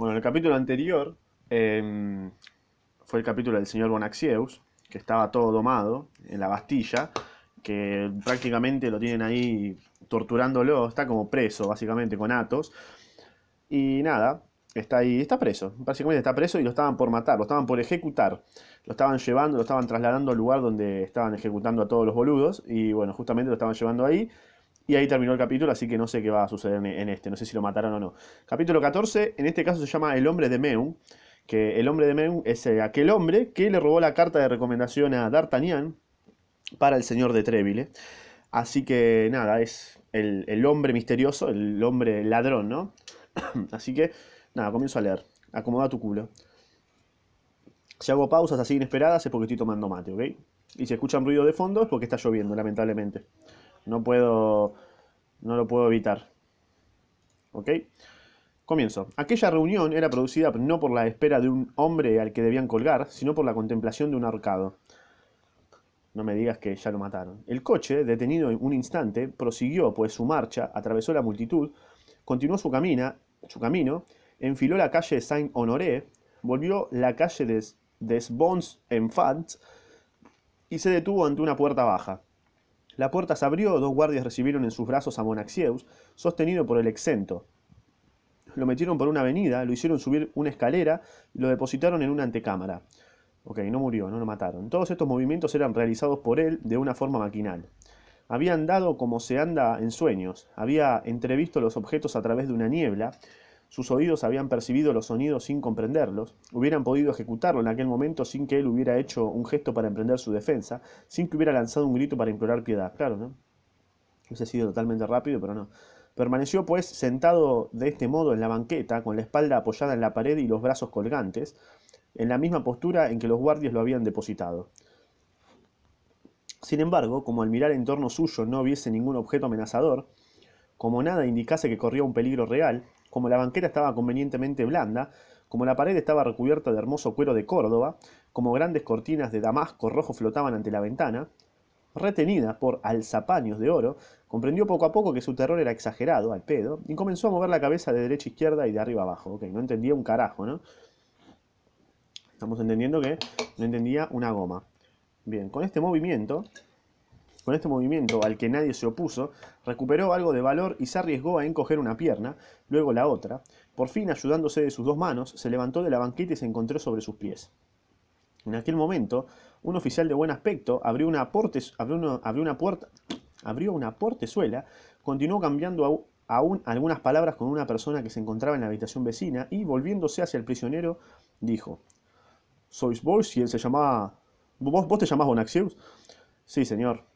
Bueno, en el capítulo anterior em, fue el capítulo del señor Bonaxieus, que estaba todo domado en la Bastilla, que prácticamente lo tienen ahí torturándolo, está como preso básicamente con Atos. Y nada, está ahí, está preso, básicamente está preso y lo estaban por matar, lo estaban por ejecutar. Lo estaban llevando, lo estaban trasladando al lugar donde estaban ejecutando a todos los boludos y bueno, justamente lo estaban llevando ahí. Y ahí terminó el capítulo, así que no sé qué va a suceder en- este, no sé si lo mataron o no. Capítulo 14, en este caso se llama El hombre de Meun, que el hombre de Meun es eh, aquel hombre que le robó la carta de recomendación a D'Artagnan para el señor de Treville. Así que nada, es el, el hombre misterioso, el hombre ladrón, ¿no? Así que nada, comienzo a leer. Acomoda tu culo. Si hago pausas así inesperadas es porque estoy tomando mate, ¿ok? Y si escuchan ruido de fondo es porque está lloviendo, lamentablemente. No puedo, no lo puedo evitar, ¿ok? Comienzo. Aquella reunión era producida no por la espera de un hombre al que debían colgar, sino por la contemplación de un ahorcado. No me digas que ya lo mataron. El coche, detenido un instante, prosiguió pues su marcha, atravesó la multitud, continuó su, camina, su camino, enfiló la calle Saint-Honoré, volvió la calle des, des Bons Enfants y se detuvo ante una puerta baja. La puerta se abrió, dos guardias recibieron en sus brazos a Monaxieus, sostenido por el exento. Lo metieron por una avenida, lo hicieron subir una escalera y lo depositaron en una antecámara. Ok, no murió, no lo mataron. Todos estos movimientos eran realizados por él de una forma maquinal. Había andado como se anda en sueños, había entrevisto los objetos a través de una niebla, sus oídos habían percibido los sonidos sin comprenderlos, hubieran podido ejecutarlo en aquel momento sin que él hubiera hecho un gesto para emprender su defensa, sin que hubiera lanzado un grito para implorar piedad. Claro, ¿no? Hubiese sido totalmente rápido, pero no. Permaneció pues sentado de este modo en la banqueta, con la espalda apoyada en la pared y los brazos colgantes, en la misma postura en que los guardias lo habían depositado. Sin embargo, como al mirar en torno suyo no viese ningún objeto amenazador, como nada indicase que corría un peligro real, como la banqueta estaba convenientemente blanda, como la pared estaba recubierta de hermoso cuero de Córdoba, como grandes cortinas de damasco rojo flotaban ante la ventana, retenida por alzapaños de oro, comprendió poco a poco que su terror era exagerado, al pedo, y comenzó a mover la cabeza de derecha a izquierda y de arriba a abajo. Ok, no entendía un carajo, ¿no? Estamos entendiendo que no entendía una goma. Bien, con este movimiento, con este movimiento al que nadie se opuso, recuperó algo de valor y se arriesgó a encoger una pierna, luego la otra. Por fin, ayudándose de sus dos manos, se levantó de la banqueta y se encontró sobre sus pies. En aquel momento, un oficial de buen aspecto abrió una, portes, abrió una, puerta, abrió una portezuela, continuó cambiando aún algunas palabras con una persona que se encontraba en la habitación vecina y, volviéndose hacia el prisionero, dijo: ¿Sois vos y él se llamaba. ¿Vos, vos te llamás Bonaxius? Sí, señor.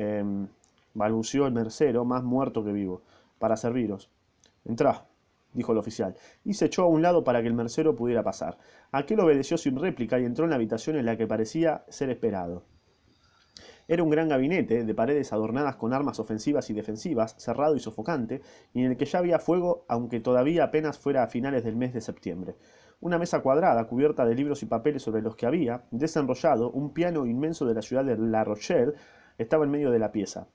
Em, balbuceó el mercero, más muerto que vivo. Para serviros. Entrá, dijo el oficial, y se echó a un lado para que el mercero pudiera pasar. Aquel obedeció sin réplica y entró en la habitación en la que parecía ser esperado. Era un gran gabinete, de paredes adornadas con armas ofensivas y defensivas, cerrado y sofocante, y en el que ya había fuego, aunque todavía apenas fuera a finales del mes de septiembre. Una mesa cuadrada, cubierta de libros y papeles sobre los que había, desenrollado, un piano inmenso de la ciudad de La Rochelle, estaba en medio de la pieza.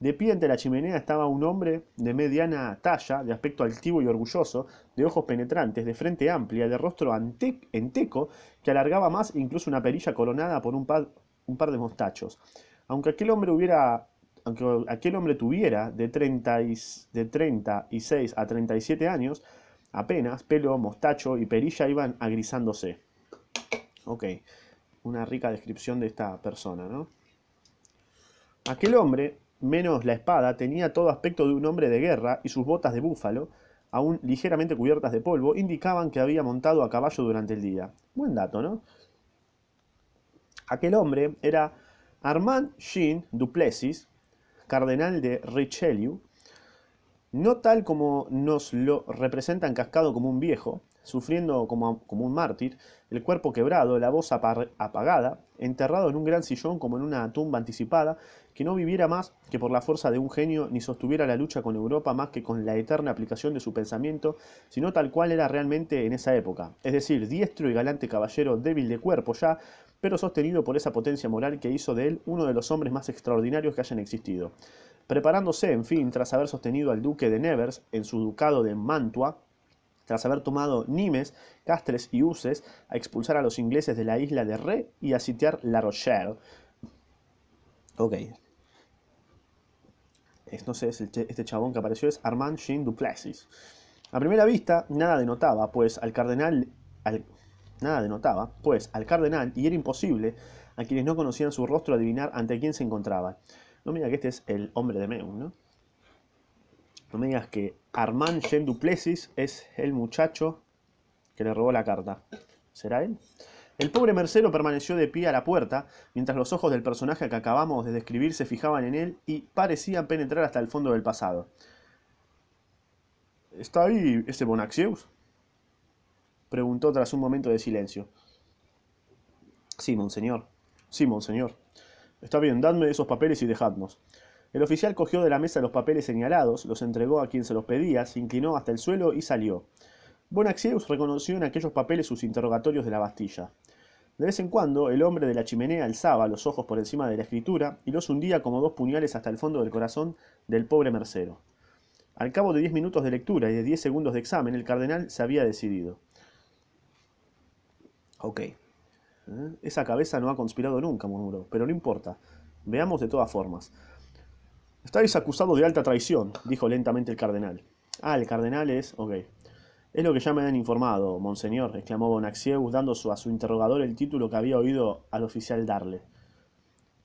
De pie ante la chimenea estaba un hombre de mediana talla, de aspecto altivo y orgulloso, de ojos penetrantes, de frente amplia, de rostro ante- enteco, que alargaba más incluso una perilla coronada por un par, de mostachos. Aunque aquel hombre hubiera, aquel hombre tuviera de, 30 y, de 36 a 37 años, apenas pelo, mostacho y perilla iban agrisándose. Ok, una rica descripción de esta persona, ¿no? Aquel hombre, menos la espada, tenía todo aspecto de un hombre de guerra y sus botas de búfalo, aún ligeramente cubiertas de polvo, indicaban que había montado a caballo durante el día. Buen dato, ¿no? Aquel hombre era Armand Jean Duplessis, cardenal de Richelieu, no tal como nos lo representan cascado como un viejo, sufriendo como, como un mártir, el cuerpo quebrado, la voz apa- apagada, enterrado en un gran sillón como en una tumba anticipada, que no viviera más que por la fuerza de un genio, ni sostuviera la lucha con Europa más que con la eterna aplicación de su pensamiento, sino tal cual era realmente en esa época, es decir, diestro y galante caballero débil de cuerpo ya, pero sostenido por esa potencia moral que hizo de él uno de los hombres más extraordinarios que hayan existido preparándose, en fin, tras haber sostenido al duque de Nevers en su ducado de Mantua, tras haber tomado Nimes, Castres y Uses, a expulsar a los ingleses de la isla de Ré y a sitiar La Rochelle. Ok. Es, no sé, este chabón que apareció es Armand Jean Duplessis. A primera vista, nada denotaba, pues al cardenal... al- nada denotaba, pues al cardenal, y era imposible a quienes no conocían su rostro adivinar ante quién se encontraba. No me digas que este es el hombre de Meun, ¿no? No me digas que Armand Jean Duplessis es el muchacho que le robó la carta. ¿Será él? El pobre mercero permaneció de pie a la puerta, mientras los ojos del personaje que acabamos de describir se fijaban en él y parecían penetrar hasta el fondo del pasado. ¿Está ahí ese Bonacieux? Preguntó tras un momento de silencio. Sí, monseñor. Sí, monseñor. Está bien, dadme esos papeles y dejadnos. El oficial cogió de la mesa los papeles señalados, los entregó a quien se los pedía, se inclinó hasta el suelo y salió. Bonacieux reconoció en aquellos papeles sus interrogatorios de la Bastilla. De vez en cuando, el hombre de la chimenea alzaba los ojos por encima de la escritura y los hundía como dos puñales hasta el fondo del corazón del pobre mercero. Al cabo de diez minutos de lectura y de diez segundos de examen, el cardenal se había decidido. Ok. ¿Eh? Esa cabeza no ha conspirado nunca, murmuró, pero no importa. Veamos de todas formas. Estáis acusado de alta traición, dijo lentamente el cardenal. Ah, el cardenal es... Ok. Es lo que ya me han informado, monseñor, exclamó Bonacieux, dando a su interrogador el título que había oído al oficial darle.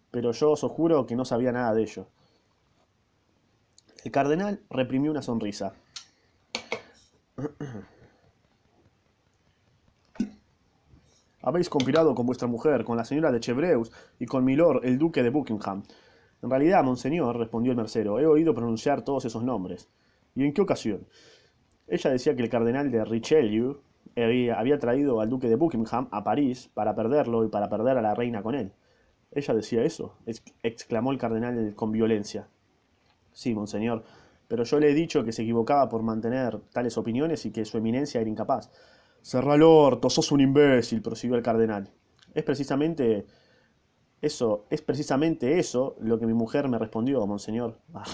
Pero yo os juro que no sabía nada de ello. El cardenal reprimió una sonrisa. Habéis conspirado con vuestra mujer, con la señora de Chevreuse y con milord el duque de Buckingham. En realidad, monseñor, respondió el mercero, he oído pronunciar todos esos nombres. ¿Y en qué ocasión? Ella decía que el cardenal de Richelieu había, traído al duque de Buckingham a París para perderlo y para perder a la reina con él. ¿Ella decía eso? Ex- exclamó el cardenal con violencia. Sí, monseñor, pero yo le he dicho que se equivocaba por mantener tales opiniones y que su eminencia era incapaz. Cerrá el orto, sos un imbécil, prosiguió el cardenal. Es precisamente eso, es precisamente eso lo que mi mujer me respondió, monseñor. Ah,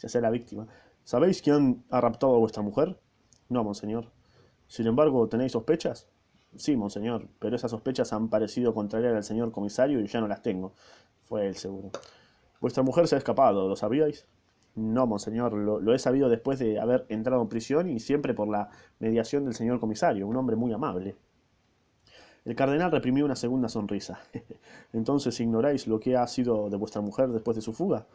ya sea la víctima. ¿Sabéis quién ha raptado a vuestra mujer? No, monseñor. Sin embargo, ¿tenéis sospechas? Sí, monseñor, pero esas sospechas han parecido contrariar al señor comisario y ya no las tengo. Fue él, seguro. Vuestra mujer se ha escapado, ¿lo sabíais? No, monseñor, lo, he sabido después de haber entrado en prisión y siempre por la mediación del señor comisario, un hombre muy amable. El cardenal reprimió una segunda sonrisa. Entonces, ¿ignoráis lo que ha sido de vuestra mujer después de su fuga?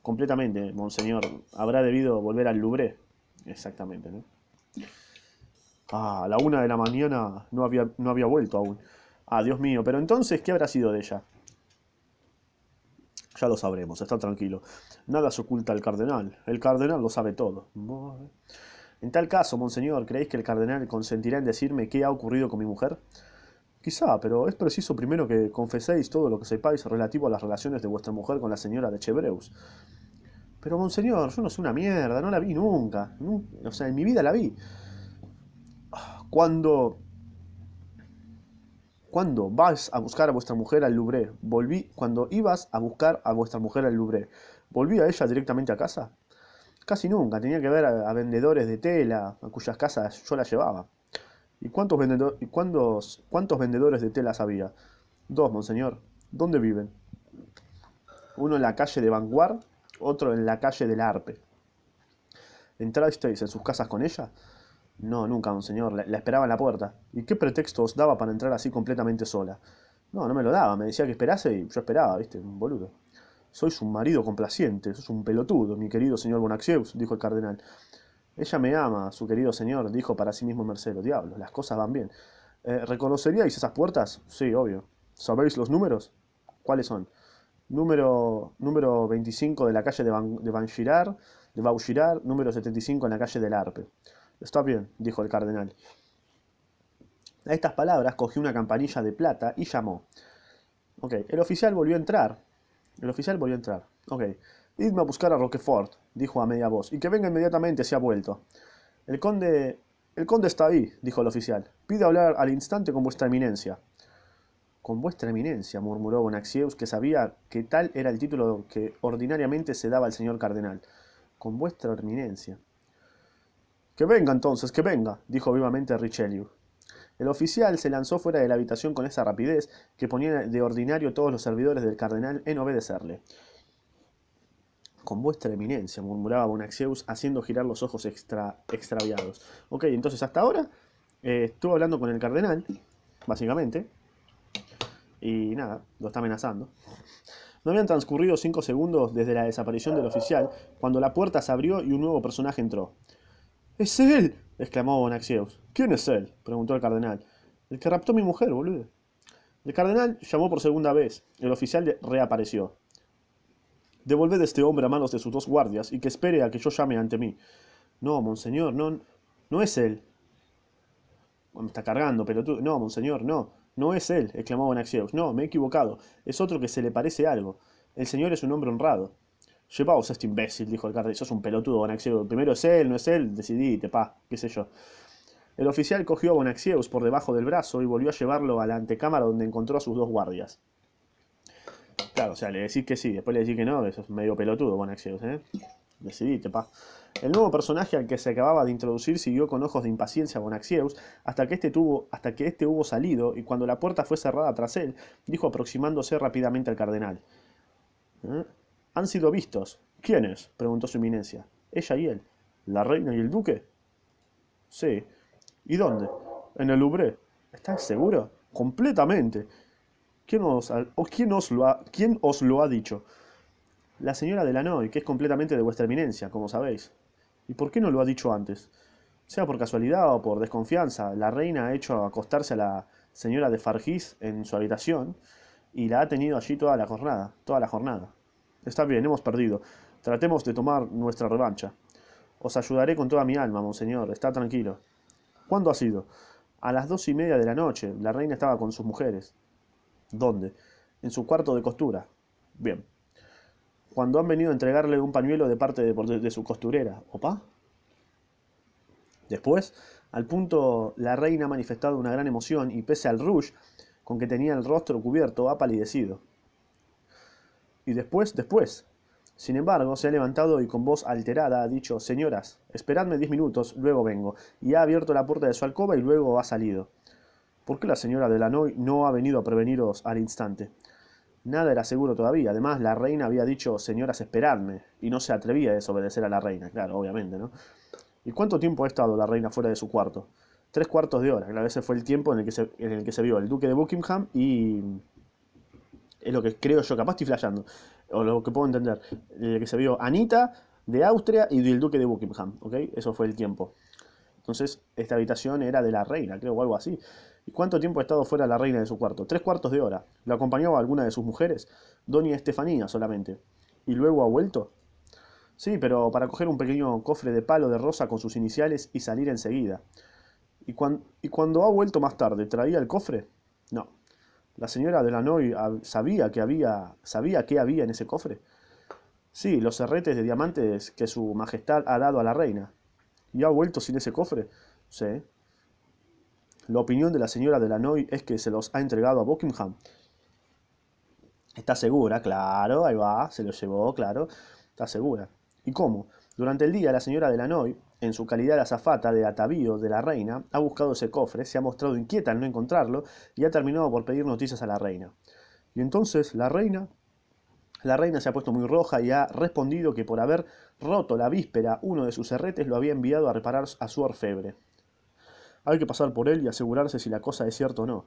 Completamente, monseñor. Habrá debido volver al Louvre. Exactamente, ¿no? Ah, a la una de la mañana no había, no había vuelto aún. Ah, Dios mío, pero entonces, ¿qué habrá sido de ella? Ya lo sabremos, está tranquilo. Nada se oculta al cardenal. El cardenal lo sabe todo. En tal caso, monseñor, ¿creéis que el cardenal consentirá en decirme qué ha ocurrido con mi mujer? Quizá, pero es preciso primero que confeséis todo lo que sepáis relativo a las relaciones de vuestra mujer con la señora de Chevreuse. Pero, monseñor, yo no sé una mierda, no la vi nunca. Nun- o sea, en mi vida la vi. Cuando... Cuando vas a buscar a vuestra mujer al Louvre, volví... Cuando ibas a buscar a vuestra mujer al Louvre, ¿volvía ella directamente a casa? Casi nunca, tenía que ver a, a vendedores de tela, a cuyas casas yo la llevaba. ¿Y cuántos, vendedor- cuántos vendedores de telas había? Dos, monseñor. ¿Dónde viven? Uno en la calle de Vanguard, otro en la calle del Arpe. ¿Entrasteis en sus casas con ella? No, nunca, monseñor. La, la esperaba en la puerta. ¿Y qué pretexto os daba para entrar así completamente sola? No, no me lo daba. Me decía que esperase y yo esperaba, ¿viste? Un boludo. Sois un marido complaciente, sos un pelotudo, mi querido señor Bonacieux, dijo el cardenal. Ella me ama, su querido señor, dijo para sí mismo Mercero. Diablo, las cosas van bien. Eh, ¿Reconoceríais esas puertas? Sí, obvio. ¿Sabéis los números? ¿Cuáles son? Número, número 25 de la calle de, Van, de Van de Vaugirard, número 75 en la calle del Arpe. Está bien, dijo el cardenal. A estas palabras cogió una campanilla de plata y llamó. Ok, el oficial volvió a entrar. El oficial volvió a entrar. Ok, idme a buscar a Roquefort, dijo a media voz, y que venga inmediatamente si ha vuelto. El conde... El conde está ahí, dijo el oficial. Pide hablar al instante con vuestra eminencia. Con vuestra eminencia, murmuró Bonacieux, que sabía que tal era el título que ordinariamente se daba al señor cardenal. Con vuestra eminencia. Que venga entonces que venga dijo vivamente richelieu el oficial se lanzó fuera de la habitación con esa rapidez que ponía de ordinario todos los servidores del cardenal en obedecerle con vuestra eminencia murmuraba bonacieux haciendo girar los ojos extra, extraviados ok entonces hasta ahora eh, estuvo hablando con el cardenal básicamente y nada, lo está amenazando. No habían transcurrido cinco segundos desde la desaparición del oficial cuando la puerta se abrió y un nuevo personaje entró. ¡Es él! exclamó Bonacieux. ¿Quién es él? preguntó el cardenal. El que raptó a mi mujer, boludo. El cardenal llamó por segunda vez. El oficial reapareció. Devolved a este hombre a manos de sus dos guardias y que espere a que yo llame ante mí. No, monseñor, no, no es él. Me está cargando, pero tú... No, monseñor, no. No es él, exclamó Bonacieux. No, me he equivocado. Es otro que se le parece algo. El señor es un hombre honrado. Llevaos a este imbécil, dijo el cardenal. Sos un pelotudo, Bonacieux. Primero es él, no es él. Decidite, pa, qué sé yo. El oficial cogió a Bonacieux por debajo del brazo y volvió a llevarlo a la antecámara donde encontró a sus dos guardias. Claro, o sea, le decís que sí, después le decís que no, eso es medio pelotudo, Bonacieux, ¿eh? Decidite, pa. El nuevo personaje al que se acababa de introducir siguió con ojos de impaciencia a Bonacieux hasta que, este tuvo, hasta que este hubo salido y cuando la puerta fue cerrada tras él, dijo aproximándose rápidamente al cardenal. ¿Eh? ¿Han sido vistos? ¿Quiénes? preguntó su eminencia. Ella y él. ¿La reina y el duque? Sí. ¿Y dónde? En el Louvre. ¿Estás seguro? Completamente. ¿Quién os, lo, ha, ¿Quién os lo ha dicho? La señora Delanoy, que es completamente de vuestra eminencia, como sabéis. ¿Y por qué no lo ha dicho antes? Sea por casualidad o por desconfianza, la reina ha hecho acostarse a la señora de Fargis en su habitación y la ha tenido allí toda la jornada, toda la jornada. Está bien, hemos perdido. Tratemos de tomar nuestra revancha. Os ayudaré con toda mi alma, monseñor. Está tranquilo. ¿Cuándo ha sido? A las dos y media de la noche. La reina estaba con sus mujeres. ¿Dónde? En su cuarto de costura. Bien cuando han venido a entregarle un pañuelo de parte de, su costurera. ¿Opa? Después, al punto, la reina ha manifestado una gran emoción y pese al rouge con que tenía el rostro cubierto, ha palidecido. Y después, después. Sin embargo, se ha levantado y con voz alterada ha dicho, señoras, esperadme diez minutos, luego vengo, y ha abierto la puerta de su alcoba y luego ha salido. ¿Por qué la señora de Lanoy no ha venido a preveniros al instante? Nada era seguro todavía. Además, la reina había dicho, señoras, esperadme, y no se atrevía a desobedecer a la reina, claro, obviamente, ¿no? ¿Y cuánto tiempo ha estado la reina fuera de su cuarto? Tres cuartos de hora, claro, ese fue el tiempo en el que en el que se vio el duque de Buckingham y... Es lo que creo yo, capaz estoy flasheando, o lo que puedo entender, el que se vio Anita de Austria y del duque de Buckingham, ¿ok? Eso fue el tiempo. Entonces, esta habitación era de la reina, creo, o algo así. ¿Y cuánto tiempo ha estado fuera la reina de su cuarto? Tres cuartos de hora. ¿Lo acompañaba alguna de sus mujeres? Doña Estefanía solamente. ¿Y luego ha vuelto? Sí, pero para coger un pequeño cofre de palo de rosa con sus iniciales y salir enseguida. ¿Y, ¿Y cuando ha vuelto más tarde, traía el cofre? No. ¿La señora de Lanoy sabía que había, sabía qué había en ese cofre? Sí, los serretes de diamantes que su majestad ha dado a la reina. ¿Y ha vuelto sin ese cofre? Sí. La opinión de la señora Delanoy es que se los ha entregado a Buckingham. Está segura, claro, ahí va, se los llevó, claro, está segura. ¿Y cómo? Durante el día la señora Delanoy, en su calidad de azafata de atavío de la reina, ha buscado ese cofre, se ha mostrado inquieta al no encontrarlo y ha terminado por pedir noticias a la reina. Y entonces la reina... La reina se ha puesto muy roja y ha respondido que por haber roto la víspera uno de sus herretes lo había enviado a reparar a su orfebre. Hay que pasar por él y asegurarse si la cosa es cierta o no.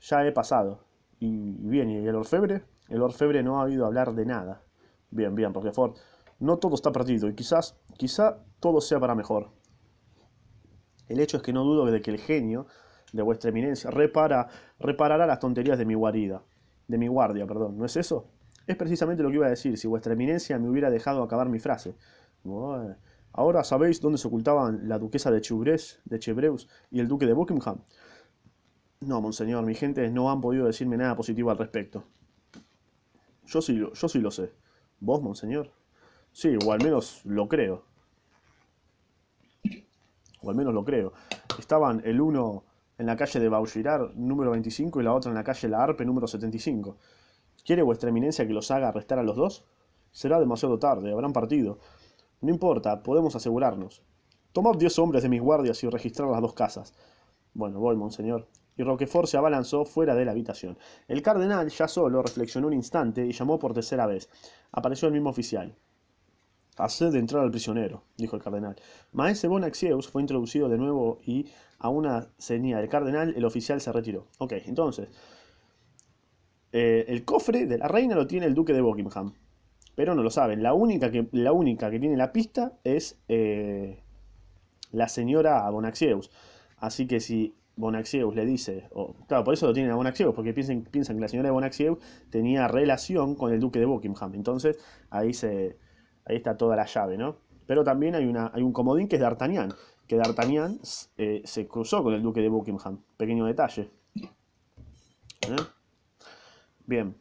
Ya he pasado. Y bien, ¿y el orfebre? El orfebre no ha oído hablar de nada. Bien, bien, Ford. No todo está perdido y quizás, quizá todo sea para mejor. El hecho es que no dudo de que el genio de vuestra eminencia repara, reparará las tonterías de mi guarida, de mi guardia, perdón, ¿no es eso? Es precisamente lo que iba a decir si vuestra eminencia me hubiera dejado acabar mi frase. Ahora sabéis dónde se ocultaban la duquesa de Chevreuse, de y el duque de Buckingham. No, monseñor, mi gente no han podido decirme nada positivo al respecto. Yo sí, yo sí lo sé. ¿Vos, monseñor? Sí, o al menos lo creo. O al menos lo creo. Estaban el uno en la calle de Baugirar, número 25, y la otra en la calle La Arpe, número 75. ¿Quiere vuestra eminencia que los haga arrestar a los dos? Será demasiado tarde, habrán partido. No importa, podemos asegurarnos. Tomad diez hombres de mis guardias y registrar las dos casas. Bueno, voy, monseñor. Y Roquefort se abalanzó fuera de la habitación. El cardenal, ya solo, reflexionó un instante y llamó por tercera vez. Apareció el mismo oficial. Haced entrar al prisionero, dijo el cardenal. Maese Bonacieux fue introducido de nuevo y, a una señal del cardenal, el oficial se retiró. Ok, entonces, eh, el cofre de la reina lo tiene el duque de Buckingham. Pero no lo saben. La única que, la única que tiene la pista es eh, la señora Bonacieux. Así que si Bonacieux le dice, o, claro, por eso lo tienen a Bonacieux, porque piensan, piensan que la señora de tenía relación con el duque de Buckingham. Entonces ahí, se, ahí está toda la llave, ¿no? Pero también hay, una, hay un comodín que es D'Artagnan, que D'Artagnan eh, se cruzó con el duque de Buckingham. Pequeño detalle. ¿Eh? Bien.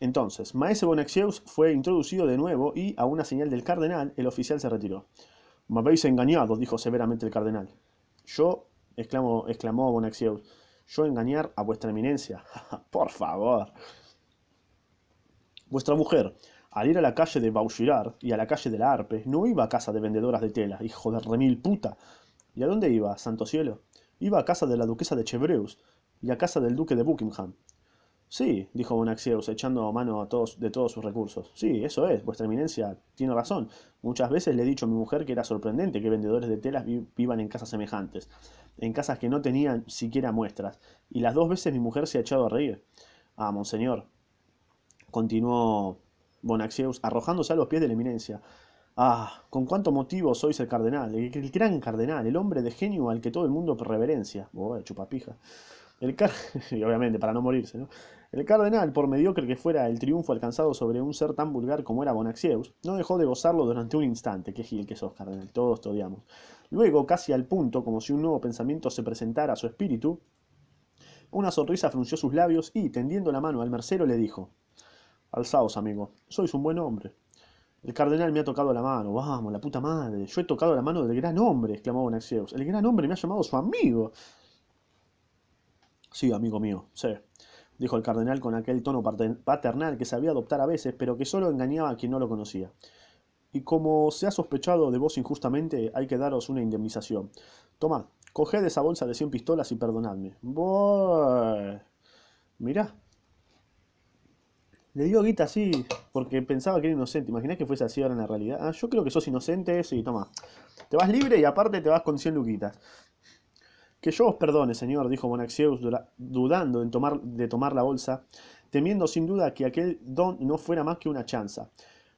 Entonces, Maese Bonacieux fue introducido de nuevo y, a una señal del cardenal, el oficial se retiró. Me habéis engañado, dijo severamente el cardenal. Yo, exclamó, exclamó Bonacieux, yo engañar a vuestra eminencia. Por favor. Vuestra mujer, al ir a la calle de Bauchirard y a la calle de la Arpe, no iba a casa de vendedoras de tela, hijo de remil puta. ¿Y a dónde iba, santo cielo? Iba a casa de la duquesa de Chevreuse y a casa del duque de Buckingham. Sí, dijo Bonacieux, echando mano a de todos sus recursos. Sí, eso es, vuestra eminencia tiene razón. Muchas veces le he dicho a mi mujer que era sorprendente que vendedores de telas vivan en casas semejantes, en casas que no tenían siquiera muestras, y las dos veces mi mujer se ha echado a reír. Ah, monseñor, continuó Bonacieux, arrojándose a los pies de la eminencia. Ah, con cuánto motivo sois el cardenal, el, gran cardenal, el hombre de genio al que todo el mundo reverencia. Oh, chupapija. El car y obviamente, para no morirse, ¿no? El cardenal, por mediocre que fuera el triunfo alcanzado sobre un ser tan vulgar como era Bonacieux, no dejó de gozarlo durante un instante. Qué gil que sos, cardenal, todos te odiamos. Luego, casi al punto, como si un nuevo pensamiento se presentara a su espíritu, una sonrisa frunció sus labios y, tendiendo la mano al mercero, le dijo: Alzaos, amigo, sois un buen hombre. El cardenal me ha tocado la mano. Vamos, la puta madre. Yo he tocado la mano del gran hombre, exclamó Bonacieux. El gran hombre me ha llamado su amigo. Sí, amigo mío, sé, dijo el cardenal con aquel tono paternal que sabía adoptar a veces, pero que solo engañaba a quien no lo conocía. Y como se ha sospechado de vos injustamente, hay que daros una indemnización. Tomad, coged esa bolsa de cien pistolas y perdonadme. Mirá. Le dio guita así porque pensaba que era inocente. Imaginás que fuese así ahora en la realidad. Ah, yo creo que sos inocente, sí, toma. Te vas libre y aparte te vas con 100 luquitas. Que yo os perdone, señor, dijo Bonacieux, dudando en tomar, de tomar la bolsa, temiendo sin duda que aquel don no fuera más que una chanza.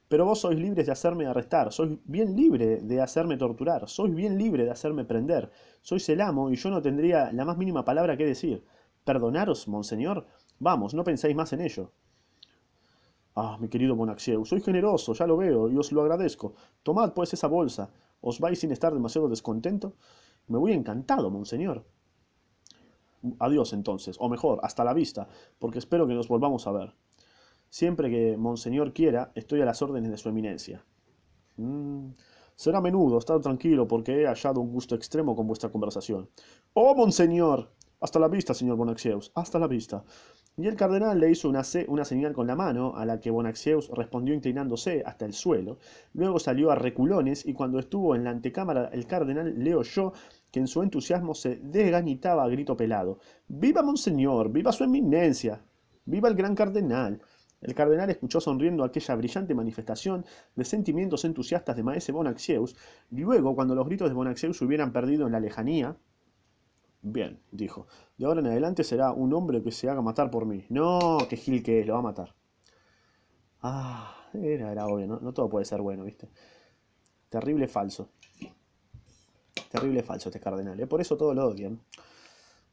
Pero vos sois libres de hacerme arrestar, sois bien libre de hacerme torturar, sois bien libre de hacerme prender, sois el amo y yo no tendría la más mínima palabra que decir. ¿Perdonaros, monseñor? Vamos, no pensáis más en ello. Ah, mi querido Bonacieux, soy generoso, ya lo veo, y os lo agradezco. Tomad pues esa bolsa. ¿Os vais sin estar demasiado descontento? Me voy encantado, monseñor. Adiós entonces, o mejor, hasta la vista, porque espero que nos volvamos a ver. Siempre que monseñor quiera, estoy a las órdenes de su eminencia. Mm, será menudo, estad tranquilo, porque he hallado un gusto extremo con vuestra conversación. ¡Oh, monseñor! Hasta la vista, señor Bonacieux, hasta la vista. Y el cardenal le hizo una, una, señal con la mano, a la que Bonacieux respondió inclinándose hasta el suelo. Luego salió a reculones y cuando estuvo en la antecámara el cardenal le oyó que en su entusiasmo se desgañitaba a grito pelado. ¡Viva Monseñor! ¡Viva su eminencia! ¡Viva el gran cardenal! El cardenal escuchó sonriendo aquella brillante manifestación de sentimientos entusiastas de Maese Bonacieux, y luego, cuando los gritos de Bonacieux se hubieran perdido en la lejanía, Bien, dijo, de ahora en adelante será un hombre que se haga matar por mí. No, que Gil que es, lo va a matar. Ah, era, era obvio, ¿no? No todo puede ser bueno, ¿viste? Terrible falso. Terrible falso este cardenal, ¿eh? Por eso todos lo odian.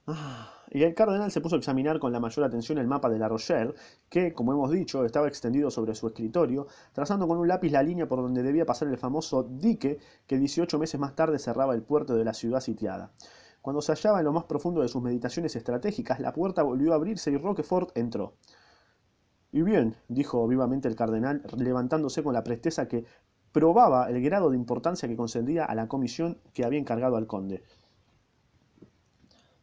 Ah, y el cardenal se puso a examinar con la mayor atención el mapa de La Rochelle, que, como hemos dicho, estaba extendido sobre su escritorio, trazando con un lápiz la línea por donde debía pasar el famoso dique que 18 meses más tarde cerraba el puerto de la ciudad sitiada. Cuando se hallaba en lo más profundo de sus meditaciones estratégicas, la puerta volvió a abrirse y Roquefort entró. Y bien, dijo vivamente el cardenal, levantándose con la presteza que probaba el grado de importancia que concedía a la comisión que había encargado al conde.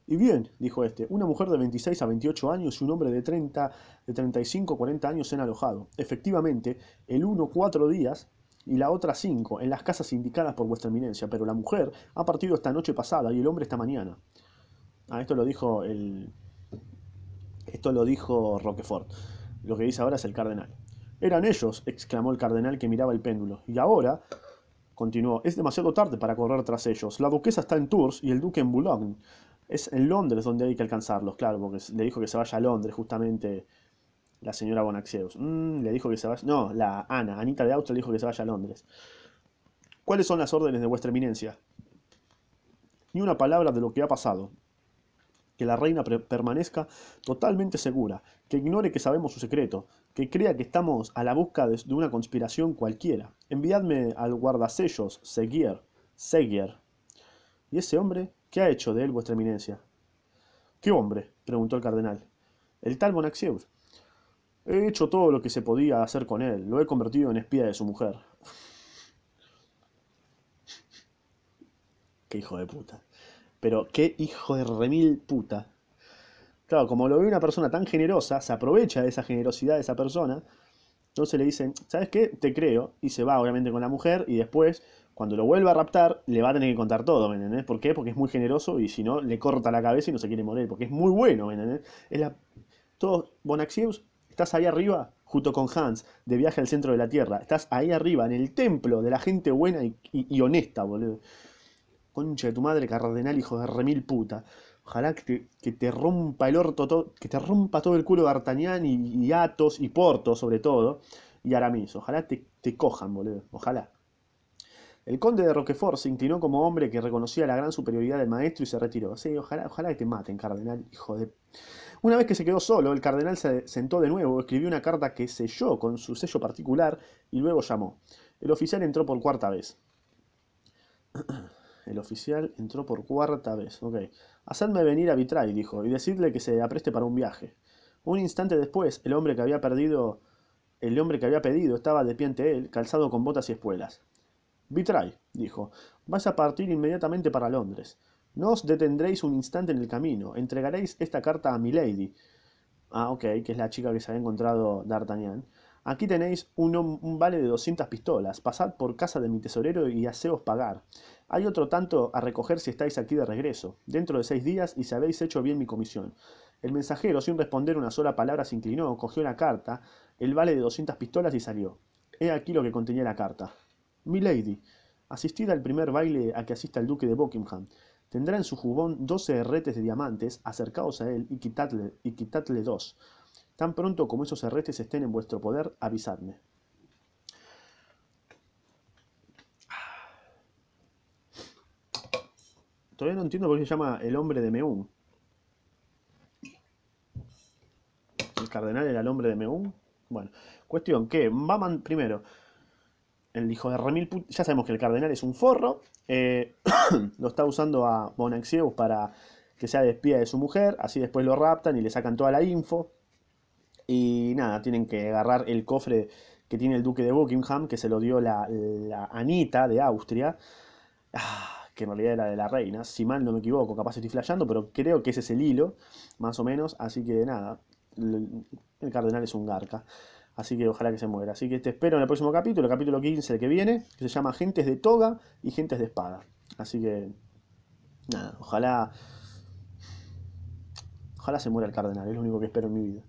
Y bien, dijo este, una mujer de 26 a 28 años y un hombre de 30, de 35 a 40 años se han alojado. Efectivamente, el uno cuatro días y la otra cinco en las casas indicadas por vuestra eminencia, pero la mujer ha partido esta noche pasada y el hombre esta mañana. Ah, esto lo dijo el... Esto lo dijo Roquefort. Lo que dice ahora es el cardenal. Eran ellos, exclamó el cardenal que miraba el péndulo. Y ahora, continuó, es demasiado tarde para correr tras ellos. La duquesa está en Tours y el duque en Boulogne. Es en Londres donde hay que alcanzarlos, claro, porque le dijo que se vaya a Londres justamente la señora Bonaxeus. Mm, le dijo que se vaya... No, la Ana, Anita de Austria le dijo que se vaya a Londres. ¿Cuáles son las órdenes de vuestra eminencia? Ni una palabra de lo que ha pasado que la reina permanezca totalmente segura, que ignore que sabemos su secreto, que crea que estamos a la busca de, una conspiración cualquiera. Enviadme al guardasellos, Seguier, Seguier. ¿Y ese hombre? ¿Qué ha hecho de él vuestra eminencia? ¿Qué hombre? preguntó el cardenal. El tal Bonacieux. He hecho todo lo que se podía hacer con él, lo he convertido en espía de su mujer. Qué hijo de puta. Pero qué hijo de remil puta. Claro, como lo ve una persona tan generosa, se aprovecha de esa generosidad de esa persona. Entonces le dicen, ¿sabes qué? Te creo. Y se va obviamente con la mujer y después, cuando lo vuelva a raptar, le va a tener que contar todo, ¿me entendés? ¿Por qué? Porque es muy generoso y si no, le corta la cabeza y no se quiere morir. Porque es muy bueno, ¿me entendés? Es la... Todo, Bonaxius, estás ahí arriba junto con Hans, de viaje al centro de la Tierra. Estás ahí arriba, en el templo de la gente buena y, y honesta, boludo. Concha de tu madre, cardenal, hijo de remil puta. Ojalá que te, rompa el orto, que te rompa todo el culo D'Artagnan y, Atos y Porto, sobre todo, y Aramis. Ojalá te, te cojan, boludo. Ojalá. El conde de Roquefort se inclinó como hombre que reconocía la gran superioridad del maestro y se retiró. Sí, ojalá, que te maten, cardenal, hijo de... Una vez que se quedó solo, el cardenal se sentó de nuevo, escribió una carta que selló con su sello particular y luego llamó. El oficial entró por cuarta vez. El oficial entró por cuarta vez. Ok. Hacedme venir a Vitray, dijo, y decidle que se apreste para un viaje. Un instante después, el hombre que había perdido. El hombre que había pedido estaba de pie ante él, calzado con botas y espuelas. Vitray, dijo, vais a partir inmediatamente para Londres. No os detendréis un instante en el camino. Entregaréis esta carta a Milady. Ah, ok, que es la chica que se había encontrado D'Artagnan. Aquí tenéis un, vale de 200 pistolas. Pasad por casa de mi tesorero y haceos pagar. Hay otro tanto a recoger si estáis aquí de regreso, dentro de seis días y si habéis hecho bien mi comisión. El mensajero, sin responder una sola palabra, se inclinó, cogió la carta, el vale de 200 pistolas y salió. He aquí lo que contenía la carta. Milady, asistid al primer baile a que asista el duque de Buckingham. Tendrá en su jubón doce herretes de diamantes, acercaos a él y quitadle, y quitadle dos. Tan pronto como esos herretes estén en vuestro poder, avisadme. Todavía no entiendo por qué se llama el hombre de Meún. El cardenal era el hombre de Meún. Bueno, cuestión que Baman primero, el hijo de Remil, ya sabemos que el cardenal es un forro, eh, lo está usando a Bonaxeus para que sea de espía de su mujer, así después lo raptan y le sacan toda la info. Y nada, tienen que agarrar el cofre que tiene el duque de Buckingham, que se lo dio la, Anita de Austria, ah, que en realidad era de la reina, si mal no me equivoco, capaz estoy flasheando, pero creo que ese es el hilo, más o menos, así que nada, el, cardenal es un garca. Así que ojalá que se muera. Así que te espero en el próximo capítulo, el capítulo 15, el que viene, que se llama Gentes de Toga y Gentes de Espada. Así que, nada, ojalá. Ojalá se muera el cardenal, es lo único que espero en mi vida.